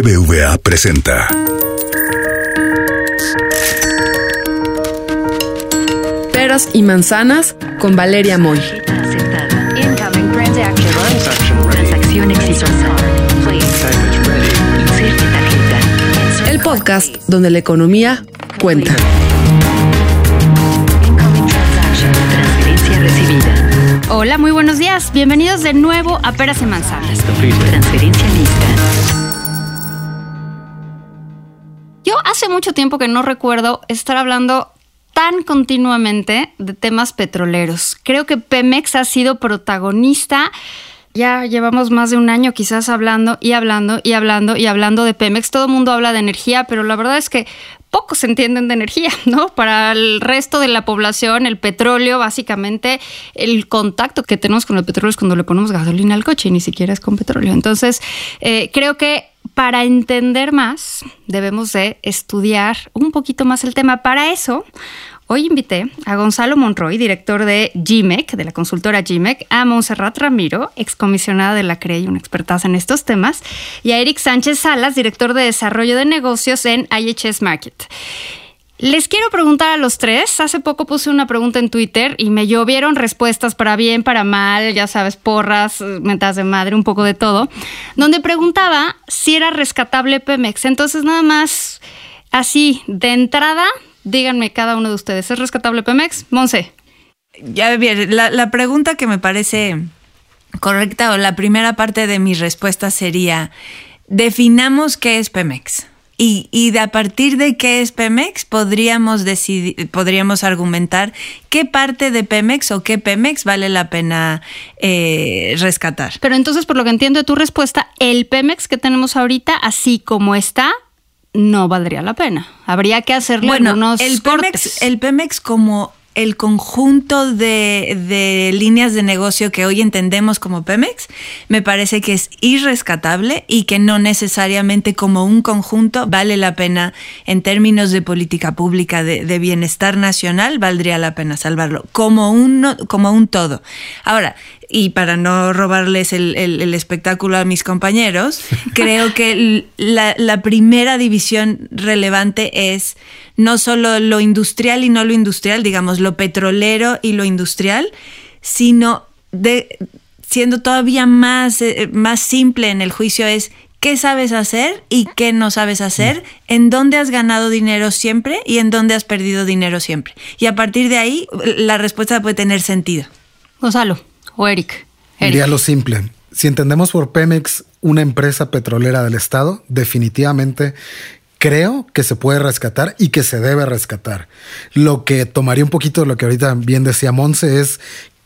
BBVA presenta. Peras y manzanas con Valeria Moy. Transacción exitosa. El podcast donde la economía cuenta. Hola, muy buenos días. Bienvenidos de nuevo a Peras y Manzanas. Transferencia lista. Mucho tiempo que no recuerdo estar hablando tan continuamente de temas petroleros. Creo que Pemex ha sido protagonista. Ya llevamos más de un año quizás hablando y hablando y hablando y hablando de Pemex. Todo el mundo habla de energía, pero la verdad es que pocos entienden de energía, ¿no? Para el resto de la población, el petróleo, básicamente, el contacto que tenemos con el petróleo es cuando le ponemos gasolina al coche y ni siquiera es con petróleo. Entonces, eh, creo que para entender más, debemos de estudiar un poquito más el tema. Para eso, hoy invité a Gonzalo Monroy, director de GMEC, de la consultora GMEC, a Montserrat Ramiro, excomisionada de la CRE y una expertaza en estos temas, y a Eric Sánchez Salas, director de desarrollo de negocios en IHS Market. Les quiero preguntar a los tres. Hace poco puse una pregunta en Twitter y me llovieron respuestas para bien, para mal, ya sabes, porras, mentas de madre, un poco de todo, donde preguntaba si era rescatable Pemex. Entonces, nada más así, de entrada, díganme cada uno de ustedes, ¿es rescatable Pemex? Monse. Ya bien, la, la pregunta que me parece correcta o la primera parte de mi respuesta sería, definamos qué es Pemex. Y, y de a partir de qué es Pemex, podríamos decidir, podríamos argumentar qué parte de Pemex o qué Pemex vale la pena eh, rescatar. Pero entonces, por lo que entiendo de tu respuesta, el Pemex que tenemos ahorita, así como está, no valdría la pena. Habría que hacerle Bueno, algunos el cortes. Pemex, el Pemex como el conjunto de, de líneas de negocio que hoy entendemos como Pemex, me parece que es irrescatable y que no necesariamente como un conjunto vale la pena en términos de política pública de, bienestar nacional, valdría la pena salvarlo como un, como un todo. Ahora, y para no robarles el, el- el espectáculo a mis compañeros, creo que la, la primera división relevante es no solo lo industrial y no lo industrial, digamos, lo petrolero y lo industrial, sino de, siendo todavía más, eh, más simple en el juicio es qué sabes hacer y qué no sabes hacer, en dónde has ganado dinero siempre y en dónde has perdido dinero siempre. Y a partir de ahí, la respuesta puede tener sentido. Gonzalo o Eric. Eric. Diría lo simple. Si entendemos por Pemex una empresa petrolera del Estado, definitivamente creo que se puede rescatar y que se debe rescatar. Lo que tomaría un poquito de lo que ahorita bien decía Monse es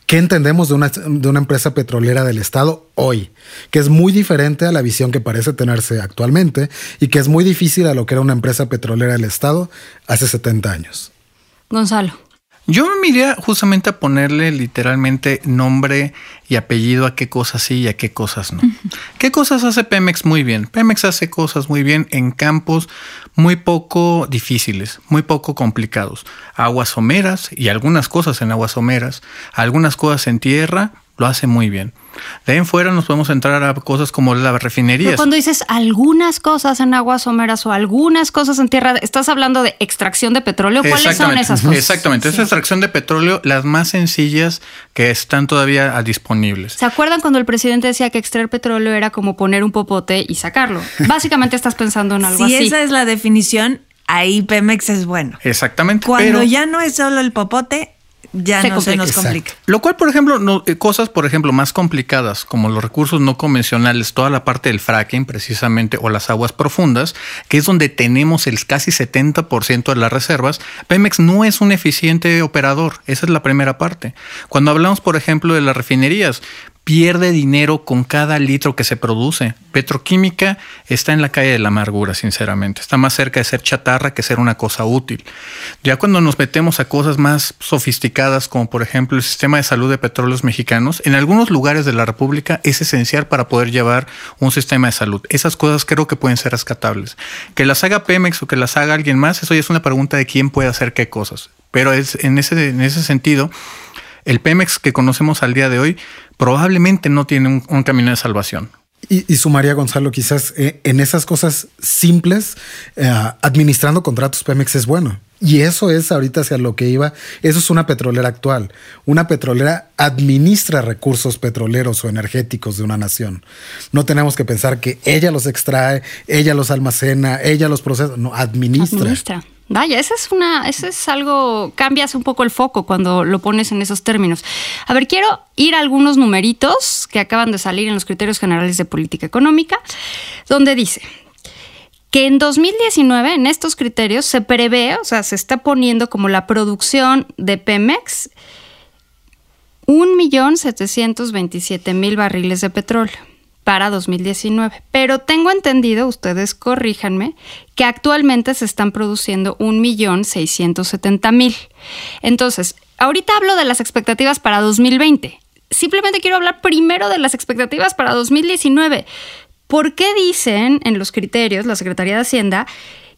qué entendemos de una, de una empresa petrolera del Estado hoy, que es muy diferente a la visión que parece tenerse actualmente y que es muy difícil a lo que era una empresa petrolera del Estado hace 70 años. Gonzalo. Yo me iría justamente a ponerle literalmente nombre y apellido a qué cosas sí y a qué cosas no. ¿Qué cosas hace Pemex muy bien? Pemex hace cosas muy bien en campos muy poco difíciles, muy poco complicados. Aguas someras y algunas cosas en aguas someras, algunas cosas en tierra, lo hace muy bien. De ahí en fuera nos podemos entrar a cosas como las Pero refinerías. cuando dices algunas cosas en aguas someras o algunas cosas en tierra, ¿estás hablando de extracción de petróleo? ¿Cuáles son esas cosas? Exactamente. Es extracción de petróleo, las más sencillas que están todavía disponibles. ¿Se acuerdan cuando el presidente decía que extraer petróleo era como poner un popote y sacarlo? Básicamente estás pensando en algo si así. esa es la definición, ahí Pemex es bueno. Exactamente. Cuando pero- ya no es solo el popote, ya Se no se complica. nos Exacto. complica. Lo cual, por ejemplo, no- eh, cosas, por ejemplo, más complicadas, como los recursos no convencionales, toda la parte del fracking, precisamente, o las aguas profundas, que es donde tenemos el casi 70% de las reservas, Pemex no es un eficiente operador. Esa es la primera parte. Cuando hablamos, por ejemplo, de las refinerías, pierde dinero con cada litro que se produce. Petroquímica está en la calle de la amargura, sinceramente. Está más cerca de ser chatarra que ser una cosa útil. Ya cuando nos metemos a cosas más sofisticadas, como por ejemplo el sistema de salud de petróleos mexicanos, en algunos lugares de la República es esencial para poder llevar un sistema de salud. Esas cosas creo que pueden ser rescatables. Que las haga Pemex o que las haga alguien más, eso ya es una pregunta de quién puede hacer qué cosas. Pero es, en, ese, en ese sentido, el Pemex que conocemos al día de hoy probablemente no tiene un, un camino de salvación. Y, y sumaría, Gonzalo, quizás eh, en esas cosas simples, eh, administrando contratos Pemex es bueno. Y eso es ahorita hacia lo que iba. Eso es una petrolera actual. Una petrolera administra recursos petroleros o energéticos de una nación. No tenemos que pensar que ella los extrae, ella los almacena, ella los procesa. No, administra. Administra. Vaya, esa es una, eso es algo, cambias un poco el foco cuando lo pones en esos términos. A ver, quiero ir a algunos numeritos que acaban de salir en los criterios generales de política económica, donde dice que en 2019, en estos criterios, se prevé, o sea, se está poniendo como la producción de Pemex 1.727.000 barriles de petróleo para 2019. Pero tengo entendido, ustedes corríjanme, que actualmente se están produciendo 1.670.000. Entonces, ahorita hablo de las expectativas para 2020. Simplemente quiero hablar primero de las expectativas para 2019. ¿Por qué dicen en los criterios la Secretaría de Hacienda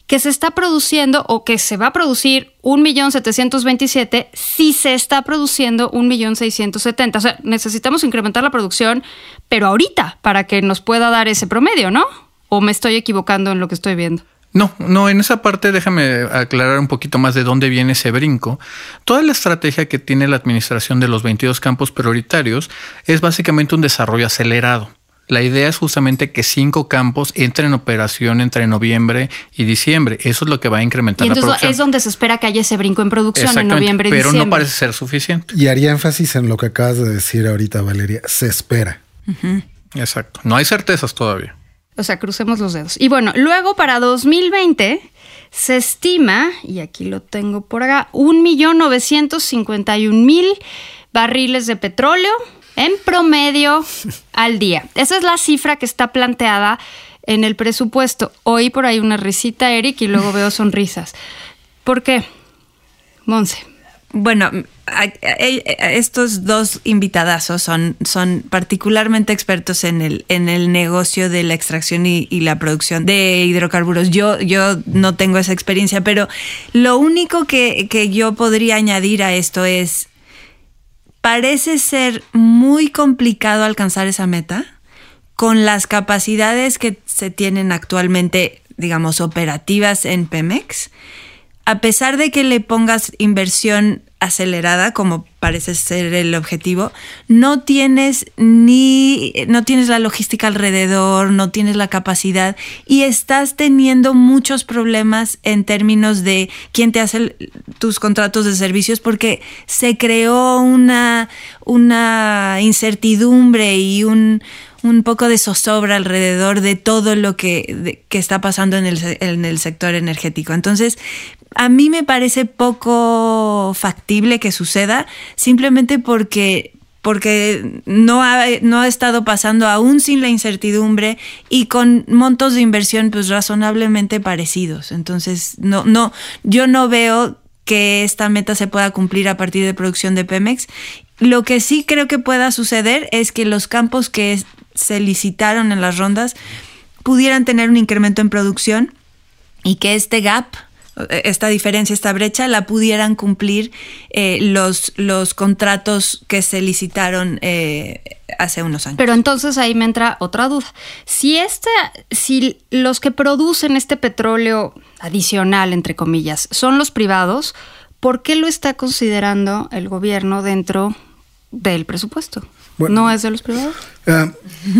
que se está produciendo o que se va a producir 1.727.000 si se está produciendo 1.670.000? O sea, necesitamos incrementar la producción, pero ahorita, para que nos pueda dar ese promedio, ¿no? ¿O me estoy equivocando en lo que estoy viendo? No, no, en esa parte déjame aclarar un poquito más de dónde viene ese brinco. Toda la estrategia que tiene la administración de los 22 campos prioritarios es básicamente un desarrollo acelerado. La idea es justamente que cinco campos entren en operación entre noviembre y diciembre. Eso es lo que va a incrementar y entonces la producción. es donde se espera que haya ese brinco en producción en noviembre y pero diciembre. no parece ser suficiente. Y haría énfasis en lo que acabas de decir ahorita, Valeria. Se espera. Exacto. No hay certezas todavía. O sea, crucemos los dedos. Y bueno, luego para 2020 se estima, y aquí lo tengo por acá, 1.951.000 barriles de petróleo en promedio al día. Esa es la cifra que está planteada en el presupuesto. Oí por ahí una risita, Eric, y luego veo sonrisas. ¿Por qué? Monse. Bueno, estos dos invitadazos son, son particularmente expertos en el, en el negocio de la extracción y, y la producción de hidrocarburos. Yo, yo no tengo esa experiencia, pero lo único que, que yo podría añadir a esto es, parece ser muy complicado alcanzar esa meta con las capacidades que se tienen actualmente, digamos, operativas en Pemex. A pesar de que le pongas inversión acelerada, como parece ser el objetivo, no tienes ni no tienes la logística alrededor, no tienes la capacidad y estás teniendo muchos problemas en términos de quién te hace tus contratos de servicios porque se creó una una incertidumbre y un un poco de zozobra alrededor de todo lo que, que está pasando en el, en el sector energético. Entonces, a mí me parece poco factible que suceda, simplemente porque porque no ha, no ha estado pasando aún sin la incertidumbre y con montos de inversión pues razonablemente parecidos. Entonces, no, no, yo no veo que esta meta se pueda cumplir a partir de producción de Pemex. Lo que sí creo que pueda suceder es que los campos que se licitaron en las rondas pudieran tener un incremento en producción y que este gap, esta diferencia, esta brecha, la pudieran cumplir eh, los, los contratos que se licitaron eh, hace unos años. Pero entonces ahí me entra otra duda. Si este, si los que producen este petróleo adicional, entre comillas, son los privados, ¿por qué lo está considerando el gobierno dentro del presupuesto? Bueno. ¿No es de los privados? Ah,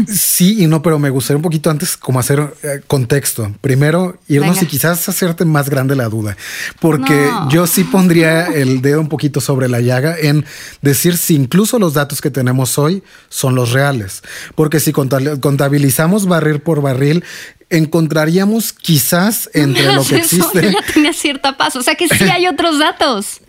sí y no, pero me gustaría un poquito antes como hacer eh, contexto. Primero, irnos Venga. y quizás hacerte más grande la duda, porque No. yo sí pondría el dedo un poquito sobre la llaga en decir si incluso los datos que tenemos hoy son los reales, porque si conta- contabilizamos barril por barril, encontraríamos quizás entre lo que eso, existe yo ya tenía cierta paz. O sea que sí hay otros datos.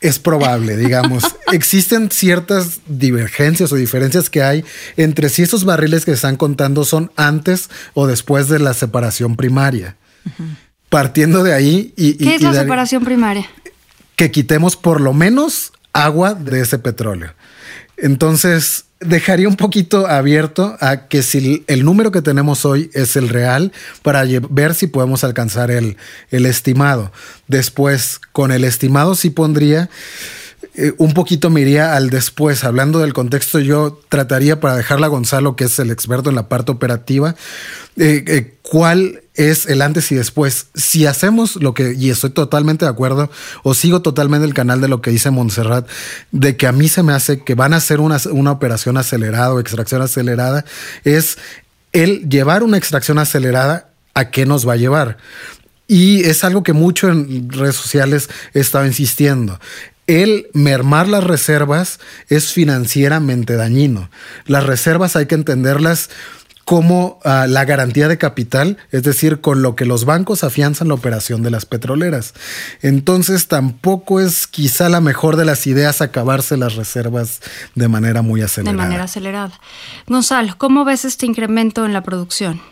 es probable, digamos. Existen ciertas divergencias o diferencias que hay entre si esos barriles que están contando son antes o después de la separación primaria. Partiendo de ahí y, y- ¿Qué es y la de- separación primaria? que quitemos por lo menos agua de ese petróleo. Entonces, dejaría un poquito abierto a que si el número que tenemos hoy es el real para ver si podemos alcanzar el, el estimado. Después, con el estimado sí pondría eh, un poquito me iría al después. Hablando del contexto, yo trataría para dejarla a Gonzalo, que es el experto en la parte operativa, eh, eh, cuál es el antes y después. Si hacemos lo que, y estoy totalmente de acuerdo, o sigo totalmente el canal de lo que dice Montserrat, de que a mí se me hace que van a hacer una, una operación acelerada o extracción acelerada, es el llevar una extracción acelerada a qué nos va a llevar. Y es algo que mucho en redes sociales he estado insistiendo. El mermar las reservas es financieramente dañino. Las reservas hay que entenderlas como ah, la garantía de capital, es decir, con lo que los bancos afianzan la operación de las petroleras. Entonces tampoco es quizá la mejor de las ideas acabarse las reservas de manera muy acelerada. De manera acelerada. Gonzalo, ¿cómo ves este incremento en la producción?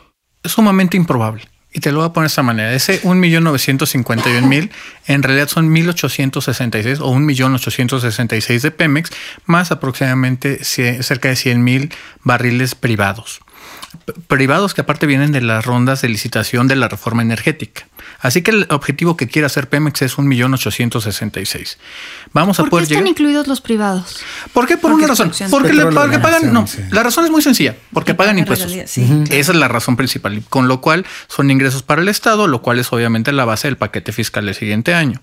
Es sumamente improbable. Y te lo voy a poner de esta manera. Ese 1.951.000 en realidad son 1.866 o 1.866 de Pemex, más aproximadamente cerca de 100.000 barriles privados privados que aparte vienen de las rondas de licitación de la reforma energética. Así que el objetivo que quiere hacer Pemex es 1.866.000. Vamos a ¿Por poder qué están incluidos los privados? ¿Por qué? Por Porque una razón. Porque, le, porque pagan. No, sí. la razón es muy sencilla. Porque pagan pagan impuestos. Esa es la razón principal. Con lo cual son ingresos para el Estado, lo cual es obviamente la base del paquete fiscal del siguiente año.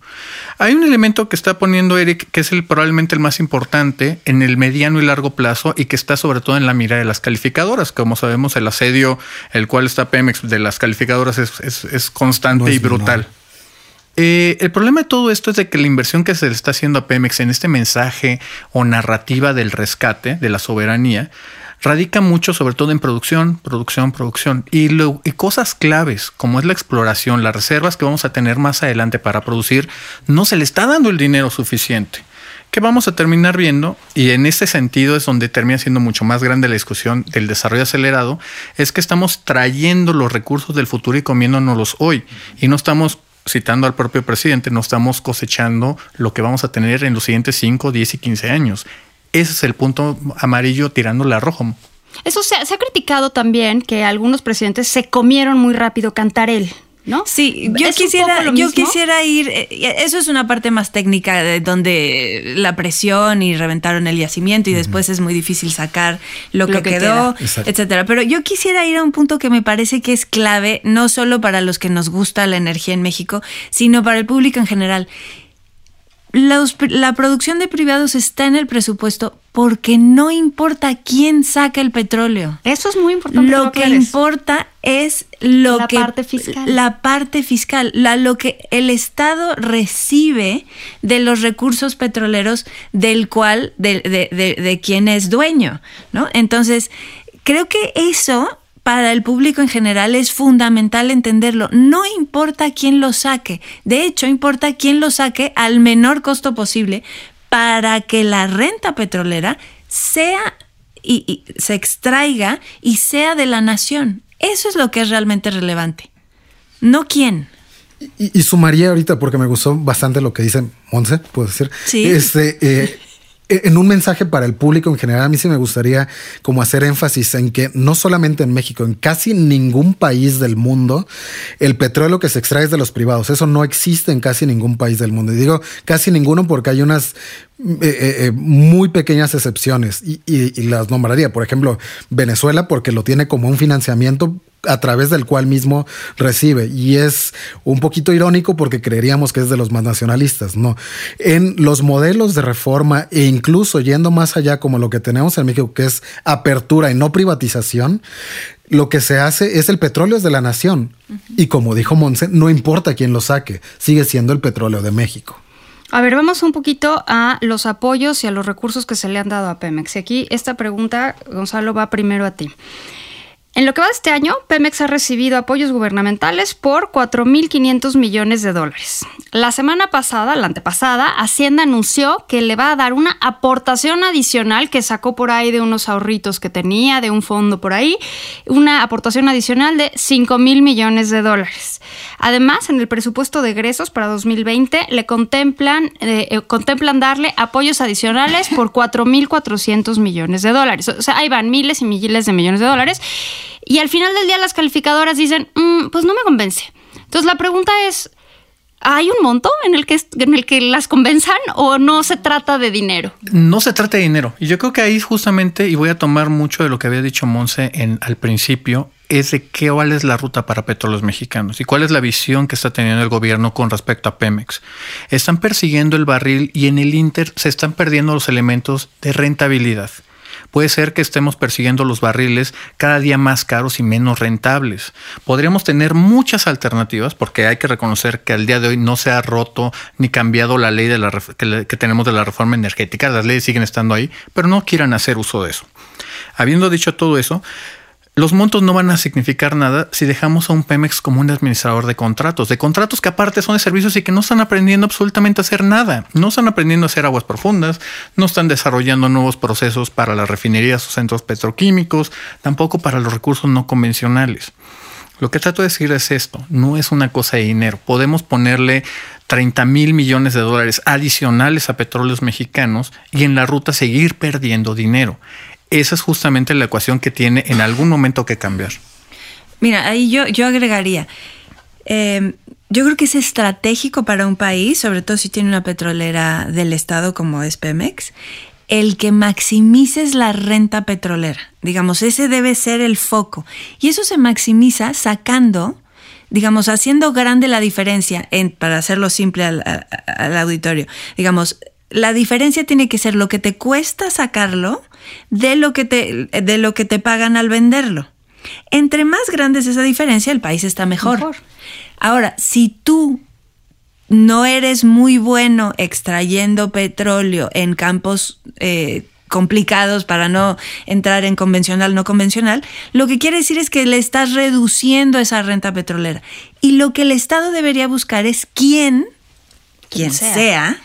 Hay un elemento que está poniendo Eric, que es el probablemente el más importante en el mediano y largo plazo y que está sobre todo en la mira de las calificadoras. Como sabemos, el asedio, el cual está Pemex de las calificadoras es, es- es constante No es y brutal. Eh, el problema de todo esto es de que la inversión que se le está haciendo a Pemex en este mensaje o narrativa del rescate, de la soberanía, radica mucho sobre todo en producción, producción, producción. Y, cosas claves como es la exploración, las reservas que vamos a tener más adelante para producir, no se le está dando el dinero suficiente. Que vamos a terminar viendo, y en ese sentido es donde termina siendo mucho más grande la discusión del desarrollo acelerado, es que estamos trayendo los recursos del futuro y comiéndonos hoy, y no estamos citando al propio presidente, no estamos cosechando lo que vamos a tener en los siguientes 5, 10 y 15 años. Ese es el punto amarillo tirándole a rojo. Eso se, se ha criticado también que algunos presidentes se comieron muy rápido Cantarel, ¿no? Sí, yo ¿Es un quisiera, yo quisiera ir, eh, eso es una parte más técnica de donde la presión y reventaron el yacimiento y después es muy difícil sacar lo, Lo que, que quedó, queda. Etcétera. Pero yo quisiera ir a un punto que me parece que es clave, no solo para los que nos gusta la energía en México, sino para el público en general. Los- la producción de privados está en el presupuesto porque no importa quién saca el petróleo. Eso es muy importante. Lo lo que importa es lo La que parte fiscal. la parte fiscal, la, lo que el Estado recibe de los recursos petroleros del cual de, de, de- de quien es dueño, ¿no? Entonces creo que eso para el público en general es fundamental entenderlo. No importa quién lo saque, de hecho importa quién lo saque al menor costo posible para que la renta petrolera sea y, y se extraiga y sea de la nación. Eso es lo que es realmente relevante. No quién. Y, y sumaría ahorita, porque me gustó bastante lo que dice Monse, puedo decir. Sí. Este, eh, en un mensaje para el público en general, a mí sí me gustaría como hacer énfasis en que no solamente en México, en casi ningún país del mundo, el petróleo que se extrae es de los privados. Eso no existe en casi ningún país del mundo. Y digo casi ninguno porque hay unas eh, eh, eh, muy pequeñas excepciones y, y- y las nombraría. Por ejemplo, Venezuela porque lo tiene como un financiamiento a través del cual mismo recibe. Y es un poquito irónico porque creeríamos que es de los más nacionalistas. No. En los modelos de reforma e incluso yendo más allá como lo que tenemos en México, que es apertura y no privatización, lo que se hace es el petróleo es de la nación. Y como dijo Monse, no importa quién lo saque, sigue siendo el petróleo de México. A ver, vamos un poquito a los apoyos y a los recursos que se le han dado a Pemex. Y aquí esta pregunta, Gonzalo, va primero a ti. En lo que va de este año, Pemex ha recibido apoyos gubernamentales por 4.500 millones de dólares. La semana pasada, la antepasada, Hacienda anunció que le va a dar una aportación adicional que sacó por ahí de unos ahorritos que tenía, de un fondo por ahí, una aportación adicional de 5 mil millones de dólares. Además, en el presupuesto de egresos para 2020 le contemplan, eh, eh, contemplan darle apoyos adicionales por 4.400 millones de dólares. O sea, ahí van miles y miles de millones de dólares. Y al final del día las calificadoras dicen, "Mm, pues no me convence. Entonces la pregunta es, ¿Hay un monto en el que en el que las convenzan o no se trata de dinero? No se trata de dinero. Y yo creo que ahí justamente, y voy a tomar mucho de lo que había dicho Monse en, al principio, es de qué cuál es la ruta para petróleos mexicanos y cuál es la visión que está teniendo el gobierno con respecto a Pemex. Están persiguiendo el barril y en el Inter se están perdiendo los elementos de rentabilidad. Puede ser que estemos persiguiendo los barriles cada día más caros y menos rentables. Podríamos tener muchas alternativas porque hay que reconocer que al día de hoy no se ha roto ni cambiado la ley de la, que, que tenemos de la reforma energética. Las leyes siguen estando ahí, pero no quieran hacer uso de eso. Habiendo dicho todo eso, los montos no van a significar nada si dejamos a un Pemex como un administrador de contratos, de contratos que aparte son de servicios y que no están aprendiendo absolutamente a hacer nada. No están aprendiendo a hacer aguas profundas, no están desarrollando nuevos procesos para las refinerías o centros petroquímicos, tampoco para los recursos no convencionales. Lo que trato de decir es esto, no es una cosa de dinero. Podemos ponerle 30 mil millones de dólares adicionales a petróleos mexicanos y en la ruta seguir perdiendo dinero esa es justamente la ecuación que tiene en algún momento que cambiar. Mira, ahí yo, yo agregaría, eh, yo creo que es estratégico para un país, sobre todo si tiene una petrolera del Estado como es Pemex, el que maximices la renta petrolera. Digamos, ese debe ser el foco. Y eso se maximiza sacando, digamos, haciendo grande la diferencia, en, para hacerlo simple al, al auditorio. Digamos, la diferencia tiene que ser lo que te cuesta sacarlo de lo que te, de lo que te pagan al venderlo. Entre más grande es esa diferencia, el país está mejor. Ahora, si tú no eres muy bueno extrayendo petróleo en campos eh, complicados para no entrar en convencional, no convencional, lo que quiere decir es que le estás reduciendo esa renta petrolera. Y lo que el Estado debería buscar es quién, quien sea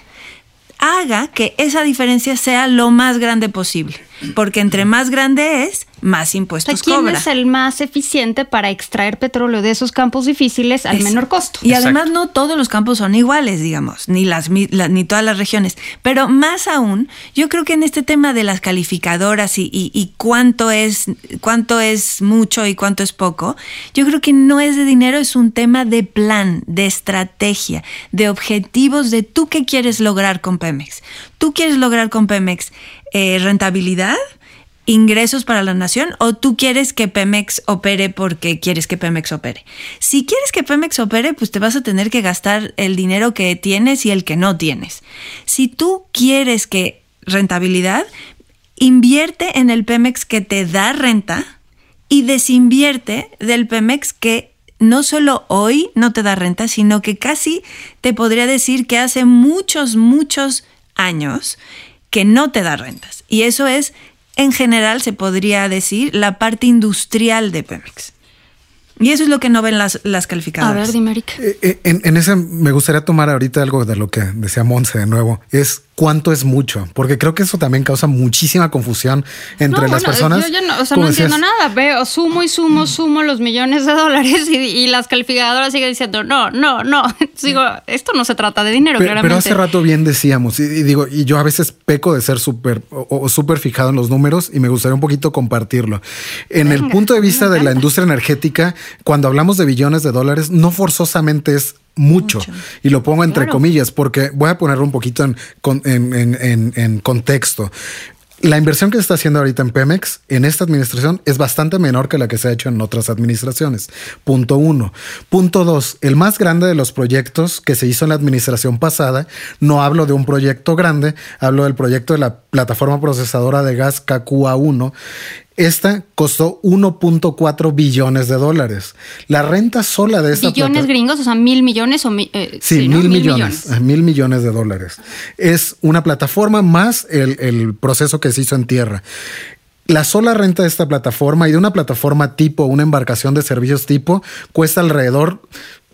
haga que esa diferencia sea lo más grande posible. Porque entre más grande es, más impuestos ¿quién cobra. es el más eficiente para extraer petróleo de esos campos difíciles al Es- menor costo? Y además no todos los campos son iguales, digamos, ni las la- ni todas las regiones. Pero más aún, yo creo que en este tema de las calificadoras y, y- y cuánto es cuánto es mucho y cuánto es poco, yo creo que no es de dinero, es un tema de plan, de estrategia, de objetivos de tú qué quieres lograr con Pemex. ¿Tú quieres lograr con Pemex eh, rentabilidad? Ingresos para la nación o tú quieres que Pemex opere porque quieres que Pemex opere. Si quieres que Pemex opere, pues te vas a tener que gastar el dinero que tienes y el que no tienes. Si tú quieres que rentabilidad, invierte en el Pemex que te da renta y desinvierte del Pemex que no solo hoy no te da renta, sino que casi te podría decir que hace muchos, muchos años que no te da rentas. Y eso es, en general, se podría decir, la parte industrial de Pemex. Y eso es lo que no ven las, las A calificadoras. ver, dime, Eric. Eh, eh, En, en ese me gustaría tomar ahorita algo de lo que decía Monse de nuevo. Es cuánto es mucho, porque creo que eso también causa muchísima confusión entre No, las bueno, personas. Yo ya no, o sea, Como no entiendo decías, nada. Veo, sumo y sumo, sumo los millones de dólares y, y las calificadoras siguen diciendo, no, no, no. Digo, esto no se trata de dinero, Pe- claramente. Pero hace rato bien decíamos, y, y digo, y yo a veces peco de ser súper o, súper fijado en los números y me gustaría un poquito compartirlo. En el punto de vista de la industria energética, cuando hablamos de billones de dólares, no forzosamente es mucho. Mucho. Y lo pongo entre Claro. comillas, porque voy a ponerlo un poquito en- en- en- en contexto. La inversión que se está haciendo ahorita en Pemex, en esta administración, es bastante menor que la que se ha hecho en otras administraciones. Punto uno. Punto dos, el más grande de los proyectos que se hizo en la administración pasada, no hablo de un proyecto grande, hablo del proyecto de la plataforma procesadora de gas KQA1. Esta costó 1.4 billones de dólares. La renta sola de esta Billones gringos, o sea, mil millones o mi- eh, Sí, ¿no? mil, millones, eh, mil millones de dólares. Es una plataforma más el, el proceso que se hizo en tierra. La sola renta de esta plataforma y de una plataforma tipo, una embarcación de servicios tipo, cuesta alrededor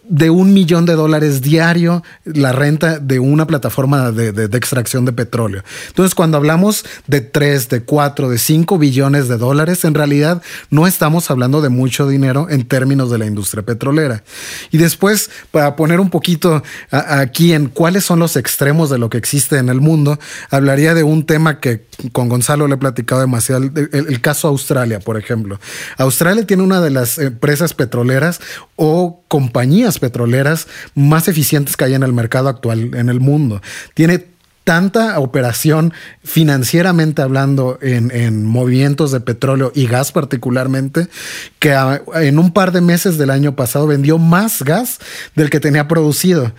de un millón de dólares diario la renta de una plataforma de, extracción de petróleo. Entonces, cuando hablamos de 3, de 4, de 5 billones de dólares, en realidad no estamos hablando de mucho dinero en términos de la industria petrolera. Y después, para poner un poquito aquí en cuáles son los extremos de lo que existe en el mundo, hablaría de un tema que con Gonzalo le he platicado demasiado, el, el- el caso Australia, por ejemplo. Australia tiene una de las empresas petroleras o compañías petroleras más eficientes que hay en el mercado actual en el mundo. Tiene tanta operación financieramente hablando en, en, movimientos de petróleo y gas particularmente, que en un par de meses del año pasado vendió más gas del que tenía producido,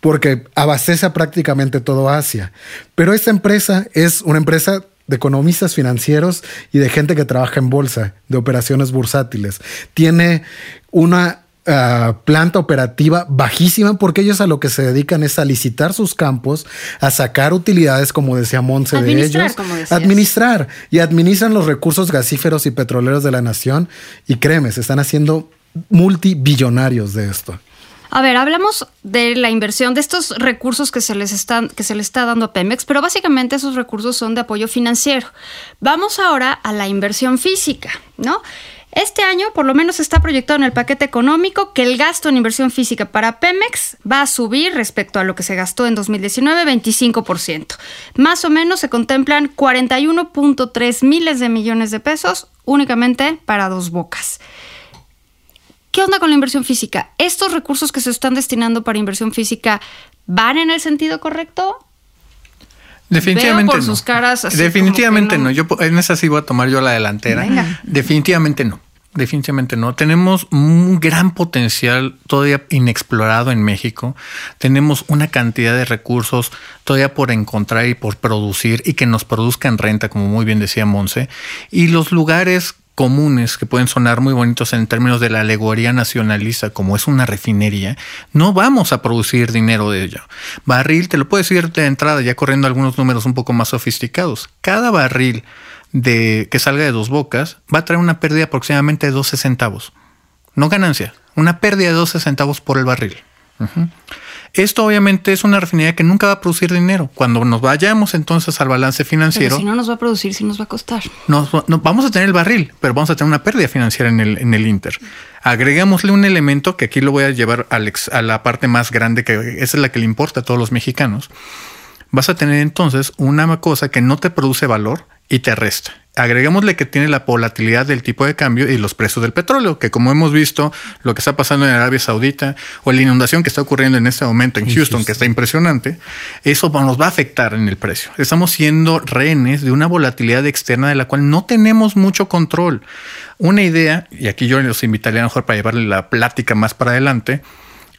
porque abastece a prácticamente todo Asia. Pero esta empresa es una empresa de economistas financieros y de gente que trabaja en bolsa, de operaciones bursátiles. Tiene una Uh, planta operativa bajísima porque ellos a lo que se dedican es a licitar sus campos, a sacar utilidades, como decía Monse de ellos, administrar y administran los recursos gasíferos y petroleros de la nación y créeme, se están haciendo multibillonarios de esto. A ver, hablamos de la inversión, de estos recursos que se les están, que se le está dando a Pemex, pero básicamente esos recursos son de apoyo financiero. Vamos ahora a la inversión física, ¿no? Este año, por lo menos está proyectado en el paquete económico que el gasto en inversión física para Pemex va a subir respecto a lo que se gastó en 2019, 25%. Más o menos se contemplan 41.3 miles de millones de pesos únicamente para dos bocas. ¿Qué onda con la inversión física? ¿Estos recursos que se están destinando para inversión física van en el sentido correcto? Definitivamente por no. sus caras así Definitivamente no. Yo en esa sí voy a tomar yo la delantera. Venga. Definitivamente no. Definitivamente no. Tenemos un gran potencial todavía inexplorado en México. Tenemos una cantidad de recursos todavía por encontrar y por producir y que nos produzcan renta, como muy bien decía Monse. Y los lugares comunes que pueden sonar muy bonitos en términos de la alegoría nacionalista, como es una refinería, no vamos a producir dinero de ello. Barril, te lo puedo decir de entrada, ya corriendo algunos números un poco más sofisticados. Cada barril de que salga de dos bocas va a traer una pérdida aproximadamente de 12 centavos. No ganancia, una pérdida de 12 centavos por el barril. Esto obviamente es una refinería que nunca va a producir dinero. Cuando nos vayamos entonces al balance Pero financiero, si no nos va a producir, si nos va a costar. nos, no, vamos a tener el barril, pero vamos a tener una pérdida financiera en el, en el Inter. Agregámosle un elemento que aquí lo voy a llevar ex- a la parte más grande, que esa es la que le importa a todos los mexicanos. Vas a tener entonces una cosa que no te produce valor y te resta. Agregámosle que tiene la volatilidad del tipo de cambio y los precios del petróleo, que como hemos visto, lo que está pasando en Arabia Saudita o la inundación que está ocurriendo en este momento en Houston, que está impresionante, eso nos va a afectar en el precio. Estamos siendo rehenes de una volatilidad externa de la cual no tenemos mucho control. Una idea, y aquí yo los invitaría a lo mejor para llevarle la plática más para adelante,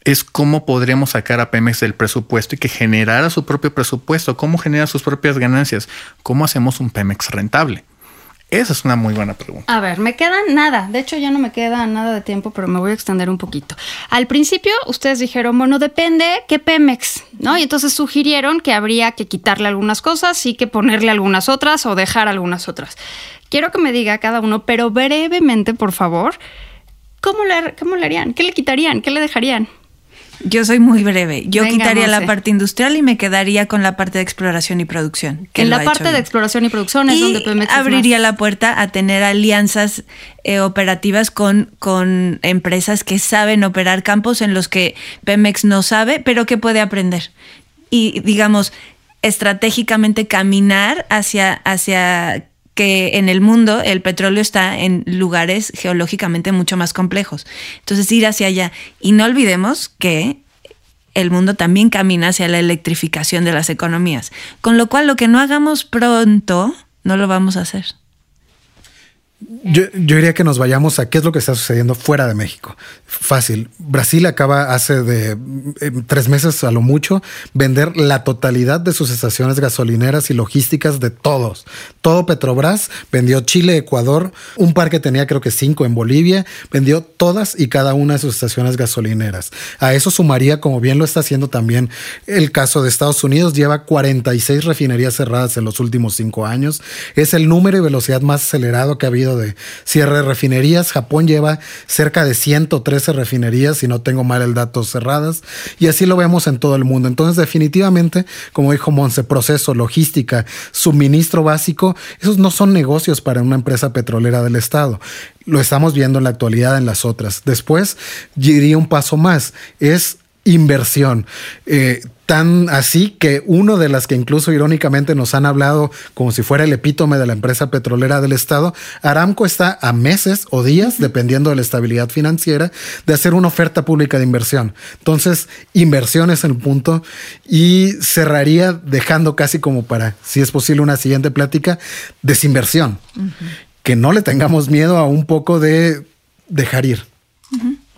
es cómo podríamos sacar a Pemex del presupuesto y que generara su propio presupuesto, cómo genera sus propias ganancias, cómo hacemos un Pemex rentable. Esa es una muy buena pregunta. A ver, me queda nada. De hecho, ya no me queda nada de tiempo, pero me voy a extender un poquito. Al principio, ustedes dijeron, bueno, depende qué Pemex, ¿no? Y entonces sugirieron que habría que quitarle algunas cosas y que ponerle algunas otras o dejar algunas otras. Quiero que me diga cada uno, pero brevemente, por favor, ¿cómo le, cómo le harían? ¿Qué le quitarían? ¿Qué le dejarían? Yo soy muy breve. Yo Venga, quitaría la parte industrial y me quedaría con la parte de exploración y producción. que en la parte de exploración y producción es y donde Pemex abriría más- la puerta a tener alianzas eh, operativas con, con empresas que saben operar campos en los que Pemex no sabe, pero que puede aprender. Y digamos, estratégicamente caminar hacia, hacia que en el mundo el petróleo está en lugares geológicamente mucho más complejos. Entonces ir hacia allá. Y no olvidemos que el mundo también camina hacia la electrificación de las economías. Con lo cual, lo que no hagamos pronto, no lo vamos a hacer. Yo, yo diría que nos vayamos a qué es lo que está sucediendo fuera de México. Fácil. Brasil acaba hace de eh, tres meses a lo mucho vender la totalidad de sus estaciones gasolineras y logísticas de todos. Todo Petrobras vendió Chile, Ecuador, un par que tenía creo que cinco en Bolivia, vendió todas y cada una de sus estaciones gasolineras. A eso sumaría, como bien lo está haciendo también el caso de Estados Unidos, lleva 46 refinerías cerradas en los últimos cinco años. Es el número y velocidad más acelerado que ha habido de cierre de refinerías. Japón lleva cerca de 113 refinerías, si no tengo mal el dato, cerradas. Y así lo vemos en todo el mundo. Entonces, definitivamente, como dijo Monse, proceso, logística, suministro básico, esos no son negocios para una empresa petrolera del Estado. Lo estamos viendo en la actualidad en las otras. Después, yo iría un paso más. Es inversión. Eh, tan así que uno de las que incluso irónicamente nos han hablado como si fuera el epítome de la empresa petrolera del Estado, Aramco está a meses o días, dependiendo de la estabilidad financiera, de hacer una oferta pública de inversión. Entonces, inversión es el punto y cerraría dejando casi como para, si es posible, una siguiente plática, desinversión. Que no le tengamos miedo a un poco de dejar ir.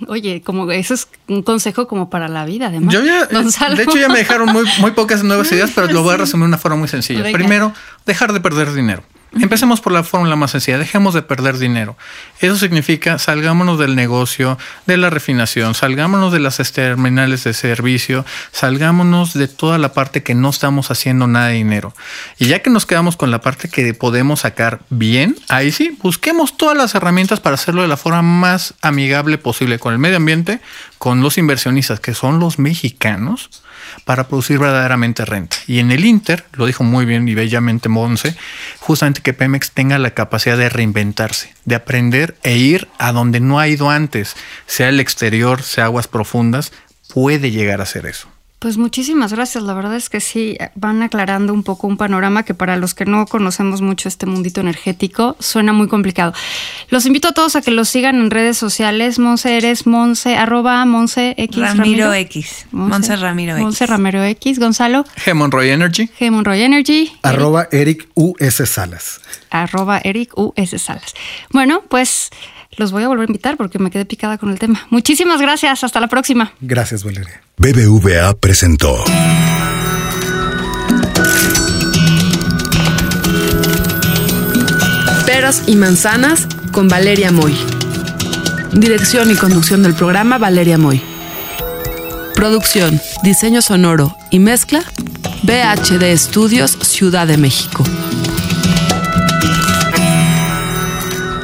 Oye, como eso es un consejo como para la vida, además. Yo ya, de hecho, ya me dejaron muy, muy pocas nuevas ideas, pero lo voy a resumir de una forma muy sencilla. Primero, dejar de perder dinero. Empecemos por la fórmula más sencilla, dejemos de perder dinero. Eso significa salgámonos del negocio, de la refinación, salgámonos de las terminales de servicio, salgámonos de toda la parte que no estamos haciendo nada de dinero. Y ya que nos quedamos con la parte que podemos sacar bien, ahí sí, busquemos todas las herramientas para hacerlo de la forma más amigable posible con el medio ambiente, con los inversionistas que son los mexicanos para producir verdaderamente renta. Y en el Inter, lo dijo muy bien y bellamente Monse, justamente que Pemex tenga la capacidad de reinventarse, de aprender e ir a donde no ha ido antes, sea el exterior, sea aguas profundas, puede llegar a hacer eso. Pues muchísimas gracias. La verdad es que sí van aclarando un poco un panorama que para los que no conocemos mucho este mundito energético suena muy complicado. Los invito a todos a que los sigan en redes sociales. Monse eres Monse, arroba Monse X. Ramiro, X. Monse, Ramiro X. Monse Ramiro X. Gonzalo. G Monroy Energy. G Monroy Energy. Arroba Eric US Salas. Arroba Eric US Salas. Bueno, pues los voy a volver a invitar porque me quedé picada con el tema. Muchísimas gracias. Hasta la próxima. Gracias, Valeria. BBVA presentó. Peras y manzanas con Valeria Moy. Dirección y conducción del programa Valeria Moy. Producción, diseño sonoro y mezcla BHD Estudios Ciudad de México.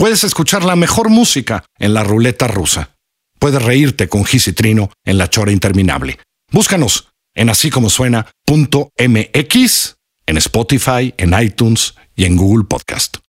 Puedes escuchar la mejor música en la ruleta rusa. Puedes reírte con Gis y Trino en la chora interminable. Búscanos en así como en Spotify, en iTunes y en Google Podcast.